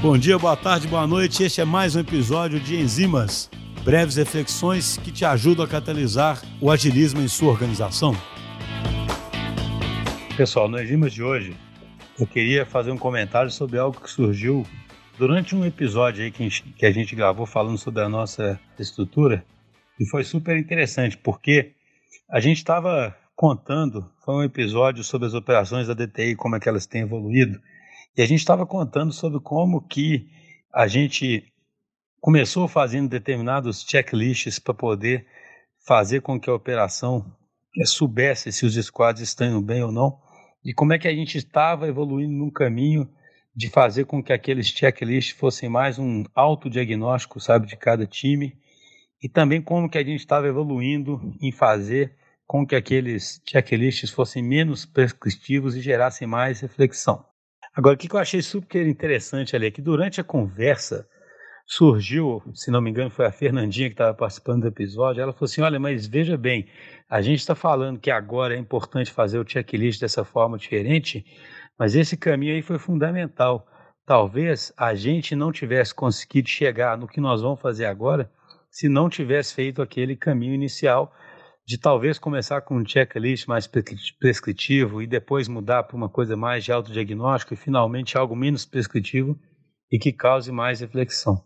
Bom dia, boa tarde, boa noite. Este é mais um episódio de Enzimas, breves reflexões que te ajudam a catalisar o agilismo em sua organização. Pessoal, no Enzimas de hoje, eu queria fazer um comentário sobre algo que surgiu durante um episódio aí que a gente, gravou falando sobre a nossa estrutura e foi super interessante porque a gente estava contando, foi um episódio sobre as operações da DTI, como é que elas têm evoluído e a gente estava contando sobre como que a gente começou fazendo determinados checklists para poder fazer com que a operação soubesse se os squads estão bem ou não, e como é que a gente estava evoluindo num caminho de fazer com que aqueles checklists fossem mais um autodiagnóstico, sabe, de cada time, e também como que a gente estava evoluindo em fazer com que aqueles checklists fossem menos prescritivos e gerassem mais reflexão. Agora, o que eu achei super interessante ali é que durante a conversa surgiu, se não me engano, foi a Fernandinha que estava participando do episódio. Ela falou assim: Olha, mas veja bem, a gente está falando que agora é importante fazer o checklist dessa forma diferente, mas esse caminho aí foi fundamental. Talvez a gente não tivesse conseguido chegar no que nós vamos fazer agora se não tivesse feito aquele caminho inicial de talvez começar com um checklist mais prescritivo e depois mudar para uma coisa mais de autodiagnóstico e finalmente algo menos prescritivo e que cause mais reflexão.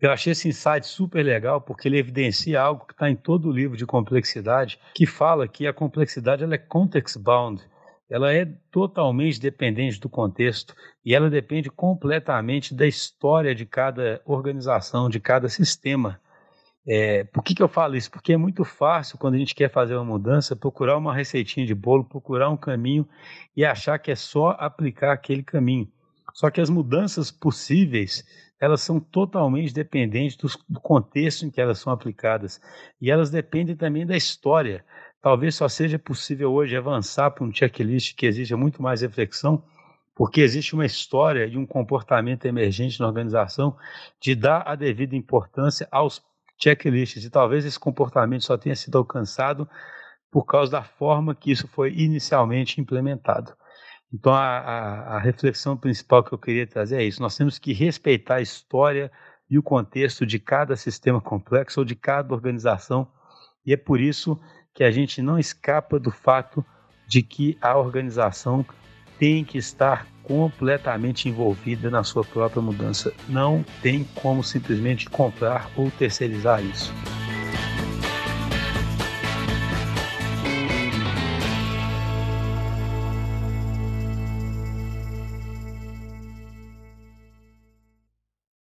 Eu achei esse insight super legal porque ele evidencia algo que está em todo o livro de complexidade, que fala que a complexidade ela é context bound, ela é totalmente dependente do contexto e ela depende completamente da história de cada organização, de cada sistema é, por que, que eu falo isso? Porque é muito fácil, quando a gente quer fazer uma mudança, procurar uma receitinha de bolo, procurar um caminho e achar que é só aplicar aquele caminho. Só que as mudanças possíveis, elas são totalmente dependentes do, do contexto em que elas são aplicadas. E elas dependem também da história. Talvez só seja possível hoje avançar para um checklist que exija muito mais reflexão, porque existe uma história e um comportamento emergente na organização de dar a devida importância aos checklists e talvez esse comportamento só tenha sido alcançado por causa da forma que isso foi inicialmente implementado. Então, a, a, a, reflexão principal que eu queria trazer é isso: nós temos que respeitar a história e o contexto de cada sistema complexo ou de cada organização, e é por isso que a gente não escapa do fato de que a organização tem que estar completamente envolvida na sua própria mudança. Não tem como simplesmente comprar ou terceirizar isso.